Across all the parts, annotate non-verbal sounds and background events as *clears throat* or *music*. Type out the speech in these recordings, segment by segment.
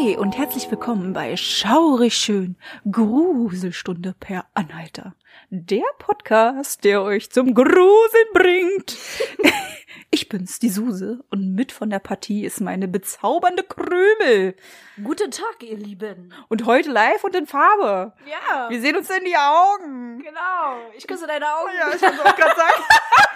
Hi und herzlich willkommen bei Schaurig schön Gruselstunde per Anhalter. Der Podcast, der euch zum Gruseln bringt. *laughs* Ich bin's, die Suse, und mit von der Partie ist meine bezaubernde Krümel. Guten Tag, ihr Lieben. Und heute live und in Farbe. Ja, Wir sehen uns in die Augen. genau. Ich küsse deine Augen. Ja, ich wollte auch gerade sagen. *laughs*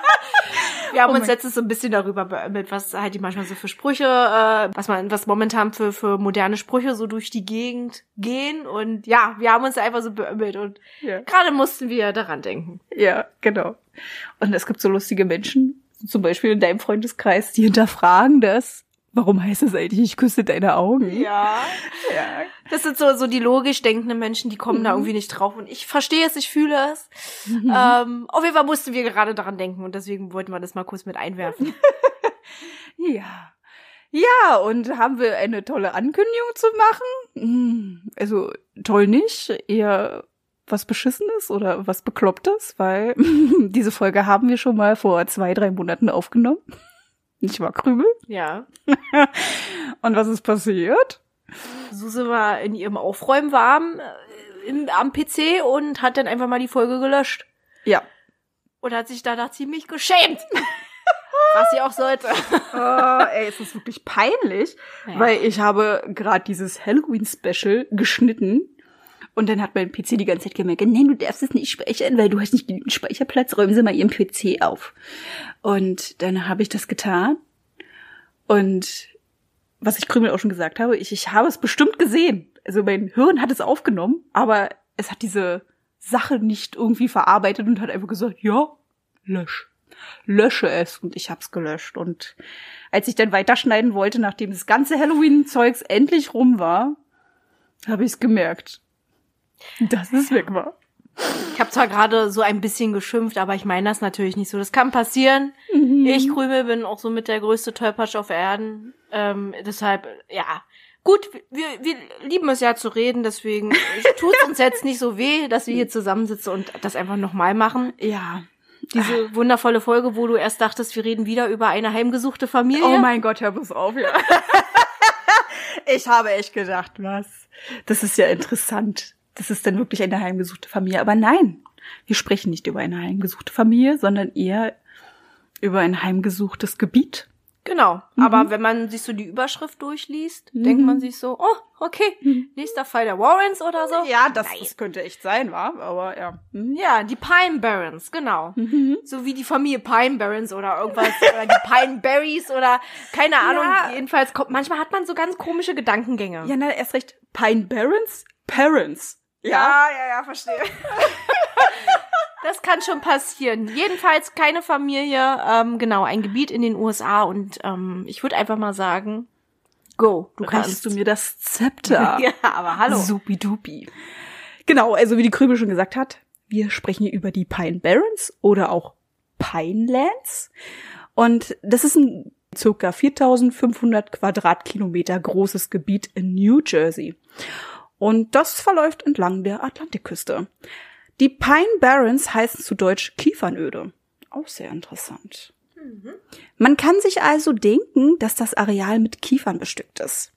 Wir haben Oh uns letztens so ein bisschen darüber beömmelt, was halt die manchmal so für Sprüche, äh, was man, was momentan für, für moderne Sprüche so durch die Gegend gehen. Und ja, wir haben uns einfach so beömmelt und Ja. gerade mussten wir daran denken. Ja, genau. Und es gibt so lustige Menschen, zum Beispiel in deinem Freundeskreis, die hinterfragen das. Warum heißt es eigentlich, ich küsse deine Augen? Ja. ja. Das sind so, so die logisch denkenden Menschen, die kommen da irgendwie nicht drauf. Und ich verstehe es, ich fühle es. Ähm, auf jeden Fall mussten wir gerade daran denken und deswegen wollten wir das mal kurz mit einwerfen. *laughs* Ja. Ja, und haben wir eine tolle Ankündigung zu machen? Hm, Also toll nicht, eher was Beschissenes oder was Beklopptes, weil *laughs* diese Folge haben wir schon mal vor zwei, drei Monaten aufgenommen. Nicht wahr, Krümel? Ja. *laughs* Und was ist passiert? Suse war in ihrem Aufräumen warm äh, im, am PC und hat dann einfach mal die Folge gelöscht. Ja. Und hat sich danach ziemlich geschämt. *laughs* Was sie auch sollte. *laughs* Oh, ey, es ist wirklich peinlich, Ja. weil ich habe gerade dieses Halloween-Special geschnitten und dann hat mein PC die ganze Zeit gemerkt, nein, du darfst es nicht speichern, weil du hast nicht genügend Speicherplatz, räumen Sie mal Ihren PC auf. Und dann habe ich das getan und was ich Krümel auch schon gesagt habe, ich, ich habe es bestimmt gesehen. Also mein Hirn hat es aufgenommen, aber es hat diese Sache nicht irgendwie verarbeitet und hat einfach gesagt, ja, lösch. Lösche es. Und ich hab's gelöscht. Und als ich dann weiterschneiden wollte, nachdem das ganze Halloween-Zeugs endlich rum war, habe ich es gemerkt, dass es weg war. Ich habe zwar gerade so ein bisschen geschimpft, aber ich meine das natürlich nicht so. Das kann passieren. Ich, Krümel, bin auch so mit der größte Tollpatsch auf Erden. Ähm, deshalb, ja. Gut, wir, wir lieben es ja zu reden, deswegen *laughs* tut es uns jetzt nicht so weh, dass wir hier zusammensitzen und das einfach nochmal machen. Ja. Diese wundervolle Folge, wo du erst dachtest, wir reden wieder über eine heimgesuchte Familie. Oh mein Gott, hör bloß auf, ja. *laughs* ich habe echt gedacht, was? Das ist ja interessant. Das ist dann wirklich eine heimgesuchte Familie. Aber nein, wir sprechen nicht über eine heimgesuchte Familie, sondern eher über ein heimgesuchtes Gebiet. Genau. Aber wenn man sich so die Überschrift durchliest, denkt man sich so, oh, okay, nächster Fall der Warrens oder so. Ja, das, Nein. das könnte echt sein, wa? Aber ja. Hm. Ja, die Pine Barrens, genau. So wie die Familie Pine Barrens oder irgendwas, oder die Pine Berries oder keine Ahnung. Ja. Jedenfalls kommt, manchmal hat man so ganz komische Gedankengänge. Ja, na, erst recht. Pine Barrens, Parents. Ja, ja, verstehe. *laughs* Das kann schon passieren. Jedenfalls keine Familie, ähm, genau, ein Gebiet in den USA und ähm, ich würde einfach mal sagen, go, du kannst. Reichst du mir das Zepter? *laughs* Ja, aber hallo. Supidupi. Genau, also wie die Krümel schon gesagt hat, wir sprechen hier über die Pine Barrens oder auch Pinelands. Und das ist ein circa 4500 Quadratkilometer großes Gebiet in New Jersey. Und das verläuft entlang der Atlantikküste. Die Pine Barrens heißen zu Deutsch Kiefernöde. Auch sehr interessant. Man kann sich also denken, dass das Areal mit Kiefern bestückt ist.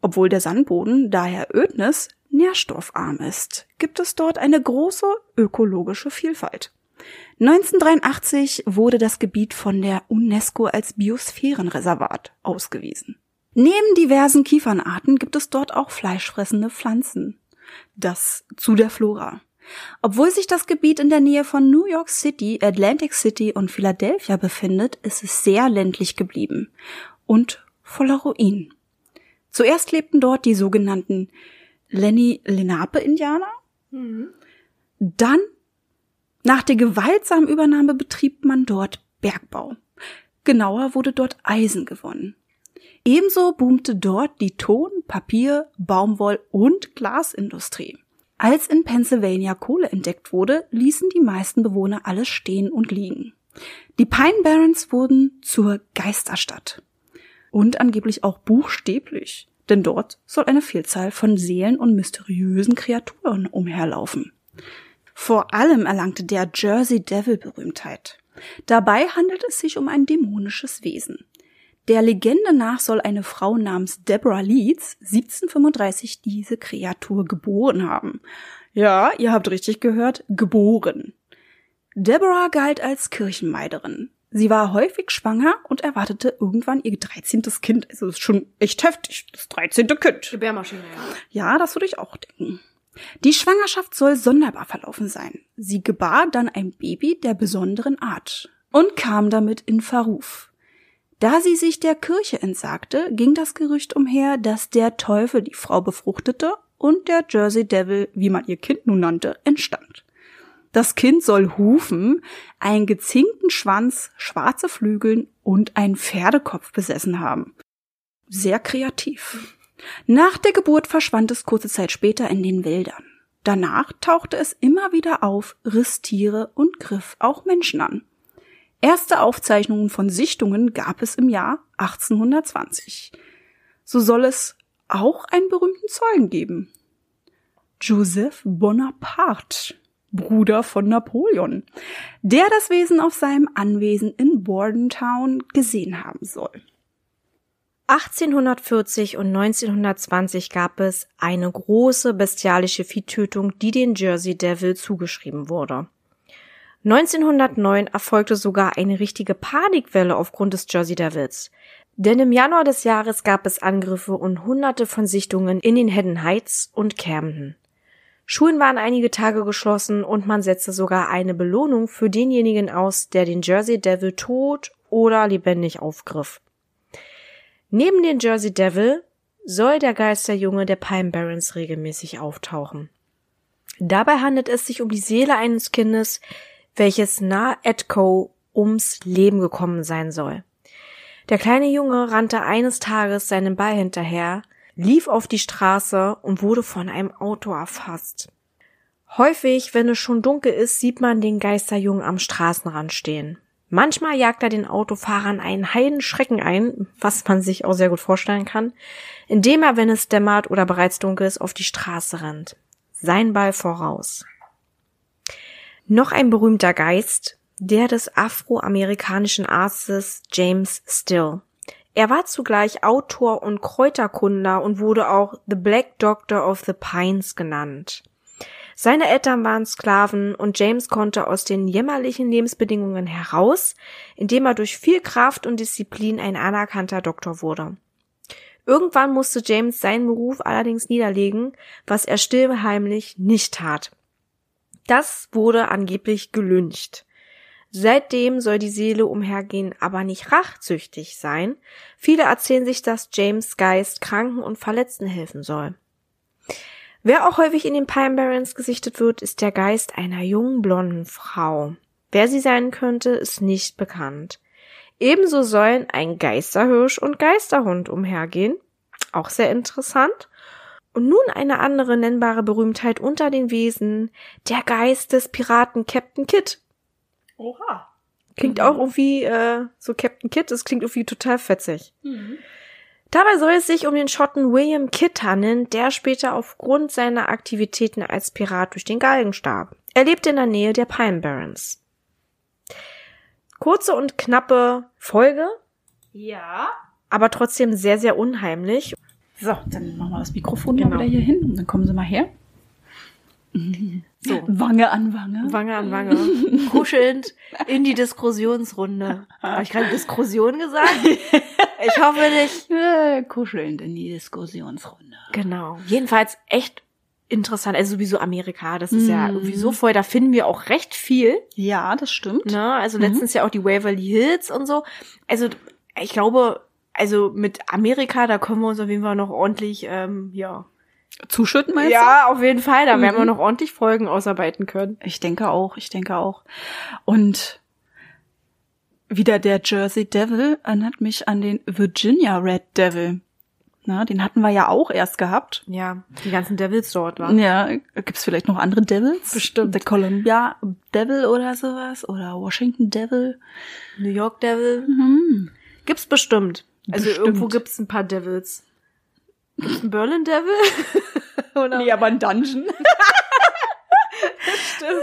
Obwohl der Sandboden daher Ödnis nährstoffarm ist, gibt es dort eine große ökologische Vielfalt. 1983 wurde das Gebiet von der UNESCO als Biosphärenreservat ausgewiesen. Neben diversen Kiefernarten gibt es dort auch fleischfressende Pflanzen. Das zu der Flora. Obwohl sich das Gebiet in der Nähe von New York City, Atlantic City und Philadelphia befindet, ist es sehr ländlich geblieben und voller Ruinen. Zuerst lebten dort die sogenannten Lenni Lenape-Indianer. Dann, nach der gewaltsamen Übernahme, betrieb man dort Bergbau. Genauer wurde dort Eisen gewonnen. Ebenso boomte dort die Ton-, Papier-, Baumwoll- und Glasindustrie. Als in Pennsylvania Kohle entdeckt wurde, ließen die meisten Bewohner alles stehen und liegen. Die Pine Barrens wurden zur Geisterstadt. Und angeblich auch buchstäblich, denn dort soll eine Vielzahl von Seelen und mysteriösen Kreaturen umherlaufen. Vor allem erlangte der Jersey Devil Berühmtheit. Dabei handelt es sich um ein dämonisches Wesen. Der Legende nach soll eine Frau namens Deborah Leeds 1735 diese Kreatur geboren haben. Ja, ihr habt richtig gehört, geboren. Deborah galt als Kirchenmeiderin. Sie war häufig schwanger und erwartete irgendwann ihr 13. Kind. Also das ist schon echt heftig, das 13. Kind. Gebärmaschine, ja. Ja, das würde ich auch denken. Die Schwangerschaft soll sonderbar verlaufen sein. Sie gebar dann ein Baby der besonderen Art und kam damit in Verruf. Da sie sich der Kirche entsagte, ging das Gerücht umher, dass der Teufel die Frau befruchtete und der Jersey Devil, wie man ihr Kind nun nannte, entstand. Das Kind soll Hufen, einen gezinkten Schwanz, schwarze Flügeln und einen Pferdekopf besessen haben. Sehr kreativ. Nach der Geburt verschwand es kurze Zeit später in den Wäldern. Danach tauchte es immer wieder auf, riss Tiere und griff auch Menschen an. Erste Aufzeichnungen von Sichtungen gab es im Jahr 1820. So soll es auch einen berühmten Zeugen geben. Joseph Bonaparte, Bruder von Napoleon, der das Wesen auf seinem Anwesen in Bordentown gesehen haben soll. 1840 und 1920 gab es eine große bestialische Viehtötung, die den Jersey Devil zugeschrieben wurde. 1909 erfolgte sogar eine richtige Panikwelle aufgrund des Jersey Devils. Denn im Januar des Jahres gab es Angriffe und hunderte von Sichtungen in den Hedden Heights und Camden. Schulen waren einige Tage geschlossen und man setzte sogar eine Belohnung für denjenigen aus, der den Jersey Devil tot oder lebendig aufgriff. Neben den Jersey Devil soll der Geisterjunge der Pine Barrens regelmäßig auftauchen. Dabei handelt es sich um die Seele eines Kindes, welches nahe Edco ums Leben gekommen sein soll. Der kleine Junge rannte eines Tages seinem Ball hinterher, lief auf die Straße und wurde von einem Auto erfasst. Häufig, wenn es schon dunkel ist, sieht man den Geisterjungen am Straßenrand stehen. Manchmal jagt er den Autofahrern einen Heidenschrecken ein, was man sich auch sehr gut vorstellen kann, indem er, wenn es dämmert oder bereits dunkel ist, auf die Straße rennt. Sein Ball voraus. Noch ein berühmter Geist, der des afroamerikanischen Arztes James Still. Er war zugleich Autor und Kräuterkunder und wurde auch The Black Doctor of the Pines genannt. Seine Eltern waren Sklaven und James konnte aus den jämmerlichen Lebensbedingungen heraus, indem er durch viel Kraft und Disziplin ein anerkannter Doktor wurde. Irgendwann musste James seinen Beruf allerdings niederlegen, was er stillheimlich nicht tat. Das wurde angeblich gelüncht. Seitdem soll die Seele umhergehen, aber nicht rachsüchtig sein. Viele erzählen sich, dass James Geist Kranken und Verletzten helfen soll. Wer auch häufig in den Pine Barrens gesichtet wird, ist der Geist einer jungen blonden Frau. Wer sie sein könnte, ist nicht bekannt. Ebenso sollen ein Geisterhirsch und Geisterhund umhergehen. Auch sehr interessant. Und nun eine andere nennbare Berühmtheit unter den Wesen, der Geist des Piraten Captain Kidd. Oha. Klingt mhm. auch irgendwie äh, so Captain Kidd, das klingt irgendwie total fetzig. Mhm. Dabei soll es sich um den Schotten William Kidd handeln, der später aufgrund seiner Aktivitäten als Pirat durch den Galgen starb. Er lebte in der Nähe der Pine Barrens. Kurze und knappe Folge. Ja. Aber trotzdem sehr, sehr unheimlich. So, dann machen wir das Mikrofon genau. mal wieder hier hin und dann kommen Sie mal her. So. Wange an Wange. Wange an Wange. *laughs* Kuschelnd in die Diskussionsrunde. Habe ich gerade Diskussion gesagt? Ich hoffe nicht. Äh, kuschelnd in die Diskussionsrunde. Genau. Jedenfalls echt interessant. Also sowieso Amerika, das ist mm. ja mhm. irgendwie so voll, da finden wir auch recht viel. Ja, das stimmt. Ne? Also mhm. letztens ja auch die Waverly Hills und so. Also ich glaube, also mit Amerika, da können wir uns auf jeden Fall noch ordentlich, ähm, ja, Zuschütten meinst Ja, auf jeden Fall. Da mhm. werden wir mhm. noch ordentlich Folgen ausarbeiten können. Ich denke auch, ich denke auch. Und wieder der Jersey Devil erinnert mich an den Virginia Red Devil. Na, den hatten wir ja auch erst gehabt. Ja, die ganzen Devils dort war. Ja, gibt's vielleicht noch andere Devils? Bestimmt. Der Columbia Devil oder sowas oder Washington Devil. New York Devil. Mhm. Gibt's bestimmt. Also Bestimmt. irgendwo gibt's ein paar Devils. Gibt's einen Berlin Devil? *laughs* Oder? Nee, aber ein Dungeon. *laughs* Stimmt.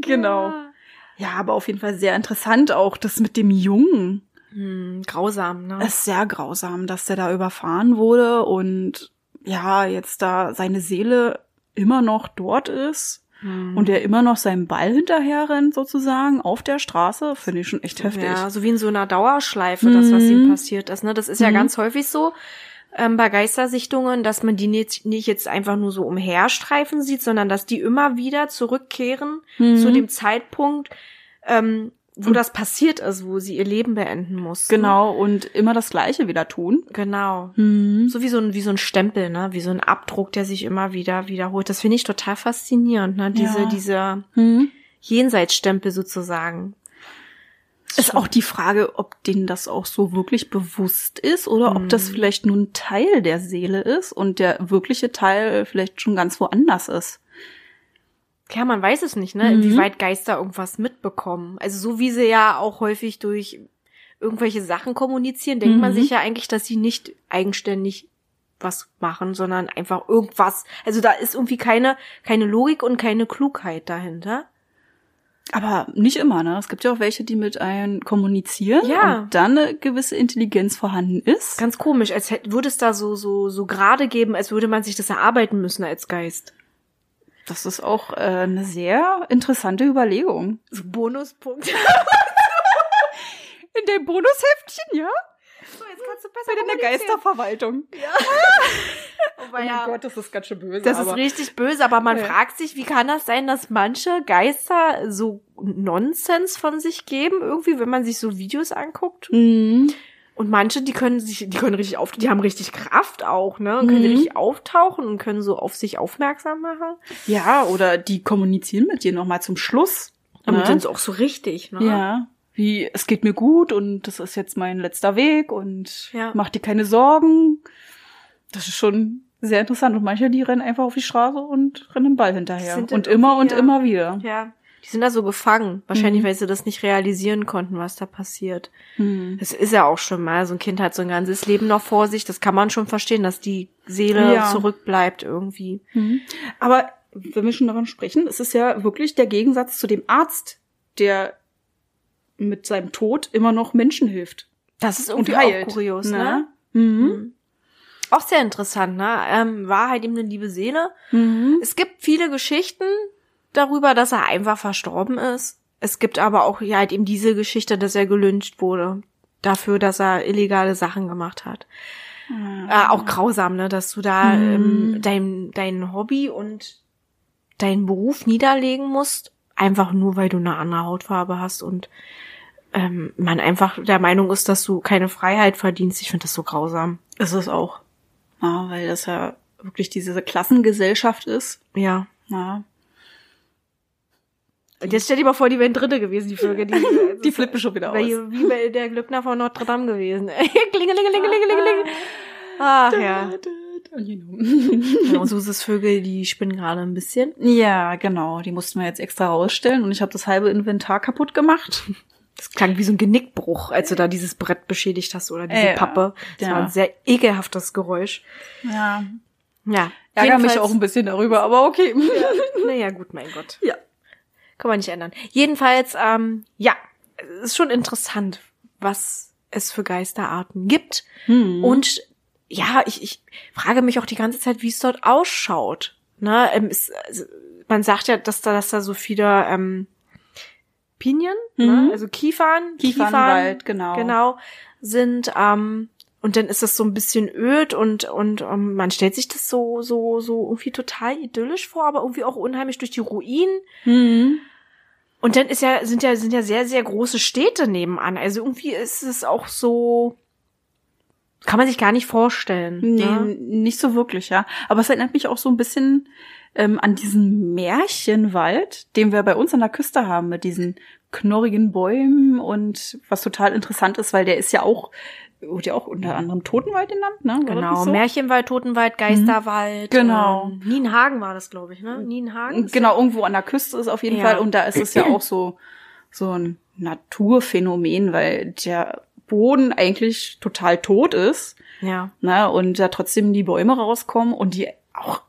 genau. Ja. Ja, aber auf jeden Fall sehr interessant auch das mit dem Jungen. Hm, grausam, ne? Es ist sehr grausam, dass der da überfahren wurde und ja, jetzt da seine Seele immer noch dort ist Hm. und er immer noch seinem Ball hinterher rennt sozusagen auf der Straße, finde ich schon echt heftig. Ja, so wie in so einer Dauerschleife, das, was ihm Mhm. passiert ist. Ne? Das ist ja Mhm. ganz häufig so ähm, bei Geistersichtungen, dass man die nicht, nicht jetzt einfach nur so umherstreifen sieht, sondern dass die immer wieder zurückkehren Mhm. zu dem Zeitpunkt, ähm, wo das passiert ist, wo sie ihr Leben beenden mussten. Genau, und immer das Gleiche wieder tun. Genau. Mhm. So wie so ein, wie so ein Stempel, ne? Wie so ein Abdruck, der sich immer wieder wiederholt. Das finde ich total faszinierend, ne? Diese, Ja. dieser Mhm. Jenseitsstempel sozusagen. Ist auch die Frage, ob denen das auch so wirklich bewusst ist oder ob das Mhm. vielleicht nur ein Teil der Seele ist und der wirkliche Teil vielleicht schon ganz woanders ist. Ja, man weiß es nicht, ne? Mhm. Inwieweit Geister irgendwas mitbekommen. Also so wie sie ja auch häufig durch irgendwelche Sachen kommunizieren, denkt man Mhm. sich ja eigentlich, dass sie nicht eigenständig was machen, sondern einfach irgendwas. Also da ist irgendwie keine, keine Logik und keine Klugheit dahinter. Aber nicht immer, ne? Es gibt ja auch welche, die mit einem kommunizieren Ja. und dann eine gewisse Intelligenz vorhanden ist. Ganz komisch, als hätte, würde es da so, so, so gerade geben, als würde man sich das erarbeiten müssen als Geist. Das ist auch äh, eine sehr interessante Überlegung. So Bonuspunkt. In dem Bonusheftchen, ja? So, jetzt kannst du besser Bei der Geisterverwaltung. Wobei, *laughs* Oh ja, mein Gott, das ist ganz schön böse. Das ist aber- richtig böse, aber man Ja. fragt sich, wie kann das sein, dass manche Geister so Nonsens von sich geben, irgendwie, wenn man sich so Videos anguckt. Mhm. Und manche, die können sich, die können richtig auf, die haben richtig Kraft auch, ne? Und können Mhm. richtig auftauchen und können so auf sich aufmerksam machen. Ja, oder die kommunizieren mit dir nochmal zum Schluss. Und ne? sind so auch so richtig, ne? Ja. Wie, es geht mir gut und das ist jetzt mein letzter Weg und Ja. mach dir keine Sorgen. Das ist schon sehr interessant. Und manche, die rennen einfach auf die Straße und rennen den Ball hinterher. Und immer und ja. immer wieder. Ja. Die sind da so gefangen. Wahrscheinlich, Mhm. weil sie das nicht realisieren konnten, was da passiert. Hm. Das ist ja auch schon mal. So ein Kind hat so ein ganzes Leben noch vor sich. Das kann man schon verstehen, dass die Seele Ja. zurückbleibt irgendwie. Mhm. Aber wenn wir schon davon sprechen, es ist ja wirklich der Gegensatz zu dem Arzt, der mit seinem Tod immer noch Menschen hilft. Das ist irgendwie auch kurios, ne? ne? Mhm. Mhm. Auch sehr interessant, ne? Ähm, war halt eben eine liebe Seele. Mhm. Es gibt viele Geschichten darüber, dass er einfach verstorben ist. Es gibt aber auch ja halt eben diese Geschichte, dass er gelyncht wurde. Dafür, dass er illegale Sachen gemacht hat. Äh, auch grausam, ne? Dass du da Mhm. ähm, dein, dein Hobby und deinen Beruf niederlegen musst, einfach nur, weil du eine andere Hautfarbe hast und ähm, man einfach der Meinung ist, dass du keine Freiheit verdienst. Ich finde das so grausam. Ist es auch. Ja, weil das ja wirklich diese Klassengesellschaft ist. Ja. Ja. Und jetzt stell dir mal vor, die wären Dritte gewesen, die Folge. Die, *laughs* Die flippen schon wieder aus. Wie bei der Glöckner von Notre Dame gewesen. *laughs* Klingelingelingelingelingeling. Ach ja. ja und Susesvögel, *laughs* die spinnen gerade ein bisschen. Ja, genau. Die mussten wir jetzt extra rausstellen und ich habe das halbe Inventar kaputt gemacht. Das klang wie so ein Genickbruch, als du da dieses Brett beschädigt hast oder diese Ja, Pappe. Das ja. war ein sehr ekelhaftes Geräusch. Ja. Ja. Ärgere mich auch ein bisschen darüber, aber okay. Naja, gut, mein Gott. Ja. Kann man nicht ändern. Jedenfalls, ähm, ja, es ist schon interessant, was es für Geisterarten gibt. Hm. Und ja, ich, ich frage mich auch die ganze Zeit, wie es dort ausschaut. Ne? Ähm, es, also, man sagt ja, dass da, dass da so viele ähm, Pinien, ne? Mhm. also Kiefern, Kiefernwald, genau. genau, sind. Ähm, und dann ist das so ein bisschen öd und und ähm, man stellt sich das so so so irgendwie total idyllisch vor, aber irgendwie auch unheimlich durch die Ruinen. Hm. Und dann ist ja sind ja sind ja sehr sehr große Städte nebenan. Also irgendwie ist es auch so kann man sich gar nicht vorstellen. Nee, ne? nicht so wirklich, ja. Aber es erinnert mich auch so ein bisschen ähm, an diesen Märchenwald, den wir bei uns an der Küste haben, mit diesen knorrigen Bäumen und was total interessant ist, weil der ist ja auch wurde ja auch unter anderem Totenwald genannt, ne? War Genau, so? Märchenwald, Totenwald, Geisterwald. Genau. Ähm, Nienhagen war das, glaube ich, ne? Nienhagen? Genau, irgendwo an der Küste ist auf jeden Ja. Fall. Und da ist es ja *clears throat* auch so, so ein Naturphänomen, weil der Boden eigentlich total tot ist, Ja. ne? Und da trotzdem die Bäume rauskommen und die auch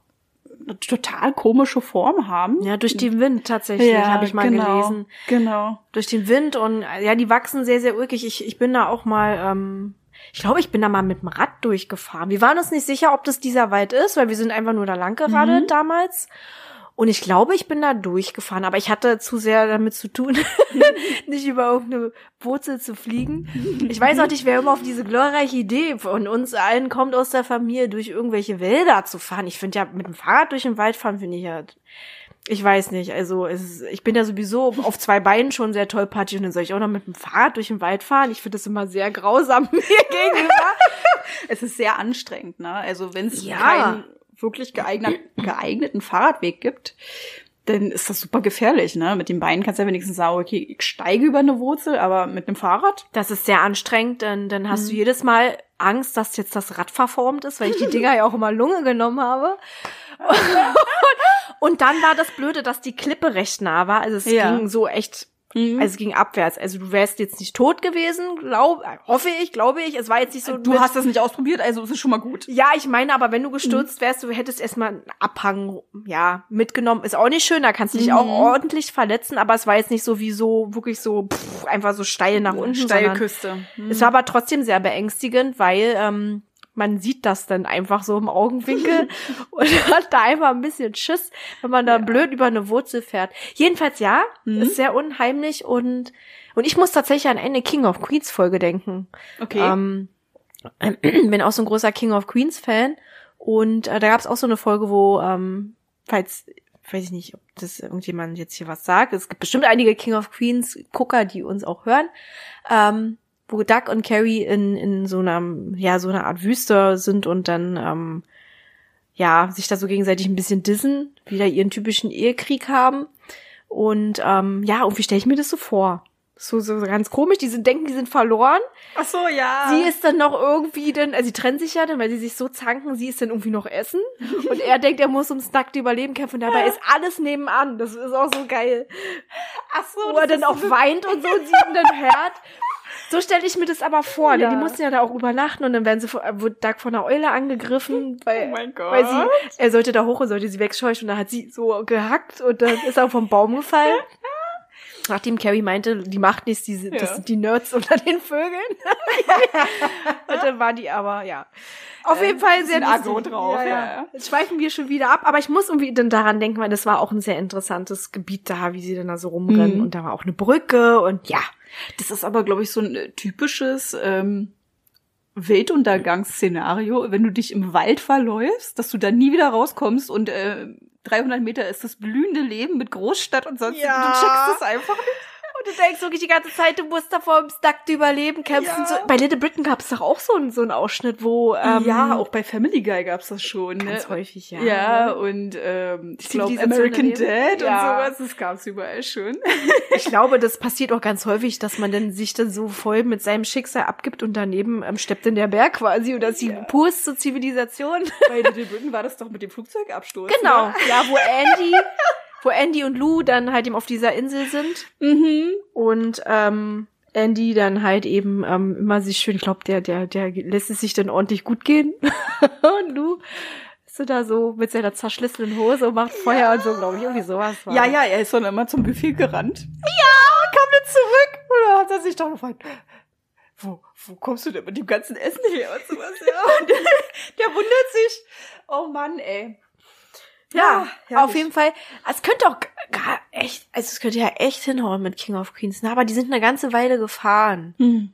total komische Form haben. Ja, durch den Wind tatsächlich, habe ich mal genau, gelesen. Genau. Durch den Wind und ja, die wachsen sehr, sehr ulkig. Ich, ich bin da auch mal, ähm, ich glaube, ich bin da mal mit dem Rad durchgefahren. Wir waren uns nicht sicher, ob das dieser Wald ist, weil wir sind einfach nur da lang geradelt Mhm. damals. Und ich glaube, ich bin da durchgefahren, aber ich hatte zu sehr damit zu tun, *laughs* nicht über irgendeine Wurzel zu fliegen. Ich weiß auch nicht, wer immer auf diese glorreiche Idee von uns allen kommt aus der Familie, durch irgendwelche Wälder zu fahren. Ich finde ja, mit dem Fahrrad durch den Wald fahren, finde ich ja ich weiß nicht, also es ich bin ja sowieso auf zwei Beinen schon sehr tollpatschig und dann soll ich auch noch mit dem Fahrrad durch den Wald fahren. Ich finde das immer sehr grausam *laughs* mir gegenüber. Es ist sehr anstrengend, ne? Also wenn es Ja. keinen wirklich geeignet, geeigneten Fahrradweg gibt, dann ist das super gefährlich, ne? Mit den Beinen kannst du ja wenigstens sagen, okay, ich steige über eine Wurzel, aber mit einem Fahrrad? Das ist sehr anstrengend, denn dann hast Mhm. du jedes Mal Angst, dass jetzt das Rad verformt ist, weil ich die Dinger ja auch immer Lunge genommen habe. *laughs* Und dann war das Blöde, dass die Klippe recht nah war. Also es Ja. ging so echt, Mhm. also es ging abwärts. Also du wärst jetzt nicht tot gewesen, glaub, hoffe ich, glaube ich. Es war jetzt nicht so. Du hast das nicht ausprobiert, also ist es schon mal gut. Ja, ich meine, aber wenn du Mhm. gestürzt wärst, du hättest erstmal einen Abhang, ja, mitgenommen. Ist auch nicht schön, da kannst du dich Mhm. auch ordentlich verletzen, aber es war jetzt nicht so wie so, wirklich so, pff, einfach so steil nach unten. sondern Steilküste. Mhm. Es war aber trotzdem sehr beängstigend, weil ähm, man sieht das dann einfach so im Augenwinkel *laughs* und hat da einfach ein bisschen Schiss, wenn man da blöd über eine Wurzel fährt. Jedenfalls ja, Mhm. ist sehr unheimlich und und ich muss tatsächlich an eine King of Queens Folge denken. Okay. Ähm, *clears throat* bin auch so ein großer King of Queens Fan und äh, da gab es auch so eine Folge, wo ähm, falls weiß ich nicht, ob das irgendjemand jetzt hier was sagt. Es gibt bestimmt einige King of Queens Gucker, die uns auch hören. Ähm, wo Doug und Carrie in, in so einer, ja, so einer Art Wüste sind und dann, ähm, ja, sich da so gegenseitig ein bisschen dissen, wieder ihren typischen Ehekrieg haben. Und ähm, ja, irgendwie stelle ich mir das so vor. So, so ganz komisch, die sind, denken, die sind verloren. Ach so, ja. Sie ist dann noch irgendwie dann, also sie trennen sich ja dann, weil sie sich so zanken, sie ist dann irgendwie noch essen. *laughs* Und er denkt, er muss ums nackte Überleben kämpfen. Und dabei ist alles nebenan. Das ist auch so geil. Ach so, Wo er dann auch weint und so und sie ihn dann *laughs* hört. So stelle ich mir das aber vor. Ja. Denn die mussten ja da auch übernachten und dann werden sie, von- Doug von einer Eule angegriffen, *laughs* weil, Oh mein Gott. weil sie, er sollte da hoch und sollte sie wegscheuchen und da hat sie so gehackt und dann ist er vom Baum gefallen. *laughs* Nachdem Carrie meinte, die macht nichts, die, Ja. das sind die Nerds unter den Vögeln. *laughs* und dann war die aber, ja. Auf jeden Fall sehr aggro drauf, Ja, ja. Jetzt schweifen wir schon wieder ab, aber ich muss irgendwie dann daran denken, weil das war auch ein sehr interessantes Gebiet da, wie sie dann da so rumrennen Mhm. und da war auch eine Brücke und ja. Das ist aber, glaube ich, so ein äh, typisches ähm, Weltuntergangsszenario, wenn du dich im Wald verläufst, dass du da nie wieder rauskommst und äh, 300 Meter ist das blühende Leben mit Großstadt und sonst. Ja. Du checkst es einfach nicht. Du denkst wirklich die ganze Zeit, du musst da vor dem nackte Überleben kämpfen. Ja. So, bei Little Britain gab es doch auch so einen, so einen Ausschnitt, wo ähm, ja, auch bei Family Guy gab's das schon. Ne? ganz häufig, ja. Ja, und ähm, ich glaube American. Dad Ja. und sowas, das gab's überall schon. Ich glaube, das passiert auch ganz häufig, dass man dann sich dann so voll mit seinem Schicksal abgibt und daneben ähm, steppt in der Berg quasi und das ist die Ja. purste Zivilisation. bei Little Britain war das doch mit dem Flugzeugabsturz. Genau, Ne? ja, wo Andy, wo Andy und Lou dann halt eben auf dieser Insel sind Mhm. und ähm, Andy dann halt eben ähm, immer sich schön, ich glaube, der, der, der lässt es sich dann ordentlich gut gehen. *laughs* und Lou ist so da so mit seiner zerschlissenen Hose und macht Feuer und so, glaube ich, irgendwie sowas. War Ja, ja, er ist dann immer zum Buffet gerannt. Ja, kam dann zurück. Und dann hat er sich doch gefragt, wo, wo kommst du denn mit dem ganzen Essen her und sowas? Ja, und *laughs* der wundert sich. Oh Mann, ey. Ja, herrlich. auf jeden Fall. Es könnte auch gar echt, also es könnte ja echt hinhauen mit King of Queens, ne? aber die sind eine ganze Weile gefahren. Hm.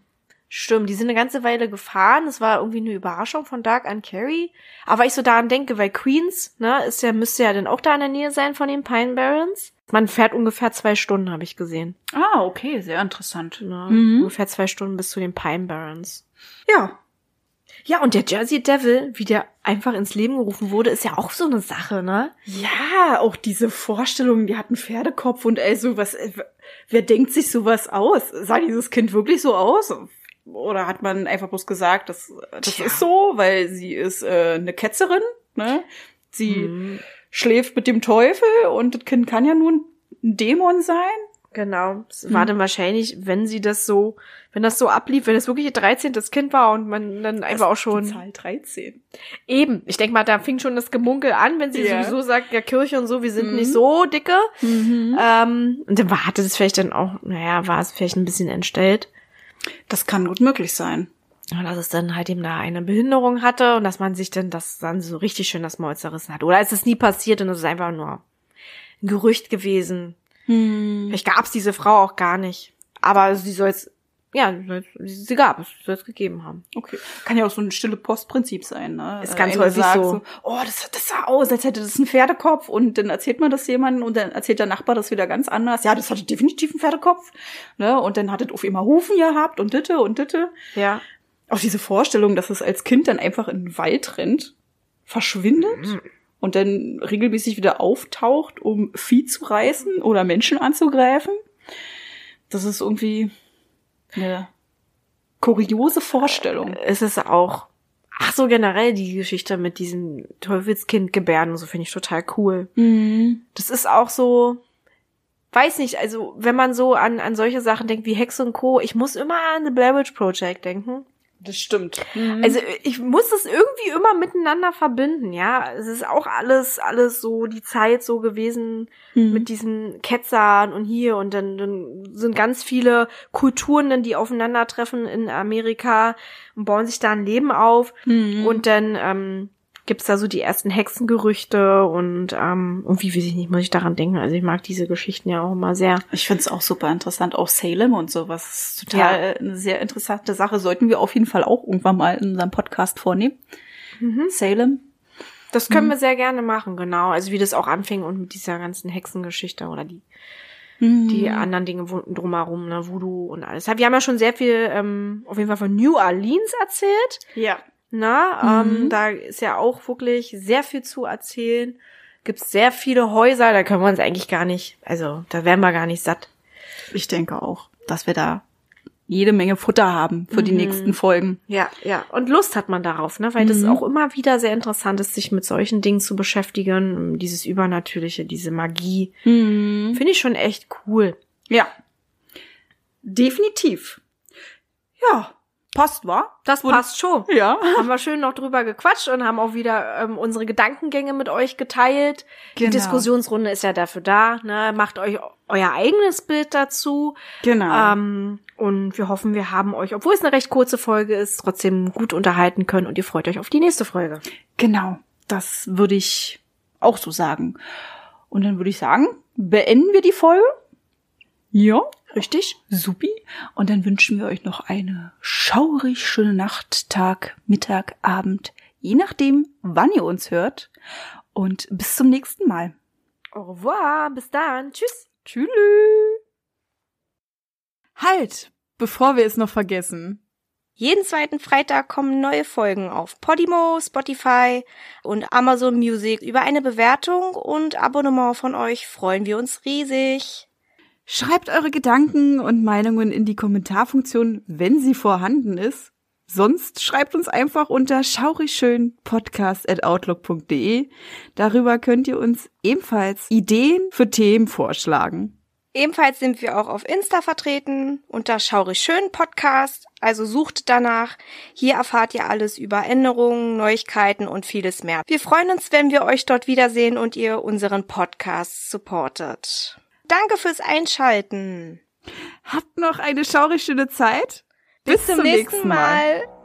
Stimmt, die sind eine ganze Weile gefahren. Es war irgendwie eine Überraschung von Dark an Carrie. Aber ich so daran denke, weil Queens, ne, ist ja, müsste ja dann auch da in der Nähe sein von den Pine Barrens. Man fährt ungefähr zwei Stunden, habe ich gesehen. Ah, okay, sehr interessant. Ne? Mhm. Ungefähr zwei Stunden bis zu den Pine Barrens. Ja. Ja, und der Jersey Devil, wie der einfach ins Leben gerufen wurde, ist ja auch so eine Sache, ne? Ja, auch diese Vorstellung, die hat einen Pferdekopf und ey, sowas, äh, wer denkt sich sowas aus? Sah dieses Kind wirklich so aus? Oder hat man einfach bloß gesagt, das, das ist so, weil sie ist äh, eine Ketzerin, ne? Sie mhm. schläft mit dem Teufel und das Kind kann ja nur ein Dämon sein. Genau. Es war dann wahrscheinlich, wenn sie das so, wenn das so ablief, wenn es wirklich ihr 13. Kind war und man dann einfach auch schon. Die Zahl 13. Eben. Ich denke mal, da fing schon das Gemunkel an, wenn sie yeah. sowieso sagt, ja, Kirche und so, wir sind mhm. nicht so dicke. Mhm. Ähm, und dann war, hatte das vielleicht dann auch, naja, war es vielleicht ein bisschen entstellt. Das kann gut möglich sein. Und dass es dann halt eben da eine Behinderung hatte und dass man sich dann das dann so richtig schön das Maul zerrissen hat. Oder ist es nie passiert und es ist einfach nur ein Gerücht gewesen hm. Vielleicht gab es diese Frau auch gar nicht. Aber sie soll es, ja, sie gab es, sie soll es gegeben haben. Okay. Kann ja auch so ein stille Postprinzip sein, ne? Ist ganz häufig so. so. Oh, das, das sah aus, als hätte das einen Pferdekopf und dann erzählt man das jemandem und dann erzählt der Nachbar das wieder ganz anders. Ja, das hatte definitiv einen Pferdekopf, ne? Und dann hat es auf immer Hufen gehabt und ditte und ditte. Ja. Auch diese Vorstellung, dass es als Kind dann einfach in den Wald rennt, verschwindet. Mhm und dann regelmäßig wieder auftaucht, um Vieh zu reißen oder Menschen anzugreifen. Das ist irgendwie eine kuriose Vorstellung. Es ist auch, ach so generell die Geschichte mit diesem Teufelskind gebärden, so finde ich total cool. Mhm. Das ist auch so, weiß nicht, also wenn man so an, an solche Sachen denkt wie Hex und Co., ich muss immer an The Blair Witch Project denken. Das stimmt. Mhm. Also ich muss es irgendwie immer miteinander verbinden, ja. Es ist auch alles, alles so die Zeit so gewesen mhm. mit diesen Ketzern und hier und dann, dann sind ganz viele Kulturen, dann, die aufeinandertreffen in Amerika und bauen sich da ein Leben auf mhm. und dann ähm, gibt's da so die ersten Hexengerüchte und ähm, irgendwie weiß ich nicht, muss ich daran denken. Also ich mag diese Geschichten ja auch immer sehr. Ich finde es auch super interessant, auch Salem und sowas. Total ja. eine sehr interessante Sache. Sollten wir auf jeden Fall auch irgendwann mal in unserem Podcast vornehmen. Mhm. Salem. Das können mhm. wir sehr gerne machen, genau. Also wie das auch anfing und mit dieser ganzen Hexengeschichte oder die mhm. die anderen Dinge drumherum, ne, Voodoo und alles. Wir haben ja schon sehr viel ähm, auf jeden Fall von New Orleans erzählt. Ja. Na, ähm, mhm. ähm, da ist ja auch wirklich sehr viel zu erzählen. Gibt's sehr viele Häuser, da können wir uns eigentlich gar nicht, also da wären wir gar nicht satt. Ich denke auch, dass wir da jede Menge Futter haben für mhm. die nächsten Folgen. Ja, ja. Und Lust hat man darauf, ne? Weil mhm. das auch immer wieder sehr interessant ist, sich mit solchen Dingen zu beschäftigen. Dieses Übernatürliche, diese Magie. Mhm. Finde ich schon echt cool. Ja. Definitiv. Ja. Passt, wa? Das Wurde, passt schon. Ja. Haben wir schön noch drüber gequatscht und haben auch wieder ähm, unsere Gedankengänge mit euch geteilt. Genau. Die Diskussionsrunde ist ja dafür da. Ne? Macht euch euer eigenes Bild dazu. Genau. Ähm, und wir hoffen, wir haben euch, obwohl es eine recht kurze Folge ist, trotzdem gut unterhalten können und ihr freut euch auf die nächste Folge. Genau. Das würde ich auch so sagen. Und dann würde ich sagen, beenden wir die Folge. Ja. Richtig? Supi. Und dann wünschen wir euch noch eine schaurig schöne Nacht, Tag, Mittag, Abend, je nachdem, wann ihr uns hört. Und bis zum nächsten Mal. Au revoir, bis dann. Tschüss. Tschüss. Halt, bevor wir es noch vergessen. Jeden zweiten Freitag kommen neue Folgen auf Podimo, Spotify und Amazon Music. Über eine Bewertung und Abonnement von euch freuen wir uns riesig. Schreibt eure Gedanken und Meinungen in die Kommentarfunktion, wenn sie vorhanden ist. Sonst schreibt uns einfach unter schaurigschönpodcast.outlook.de. Darüber könnt ihr uns ebenfalls Ideen für Themen vorschlagen. Ebenfalls sind wir auch auf Insta vertreten unter Schaurig Schön Podcast, also sucht danach. Hier erfahrt ihr alles über Änderungen, Neuigkeiten und vieles mehr. Wir freuen uns, wenn wir euch dort wiedersehen und ihr unseren Podcast supportet. Danke fürs Einschalten. Habt noch eine schaurig schöne Zeit. Bis, Bis zum, nächsten Mal. mal.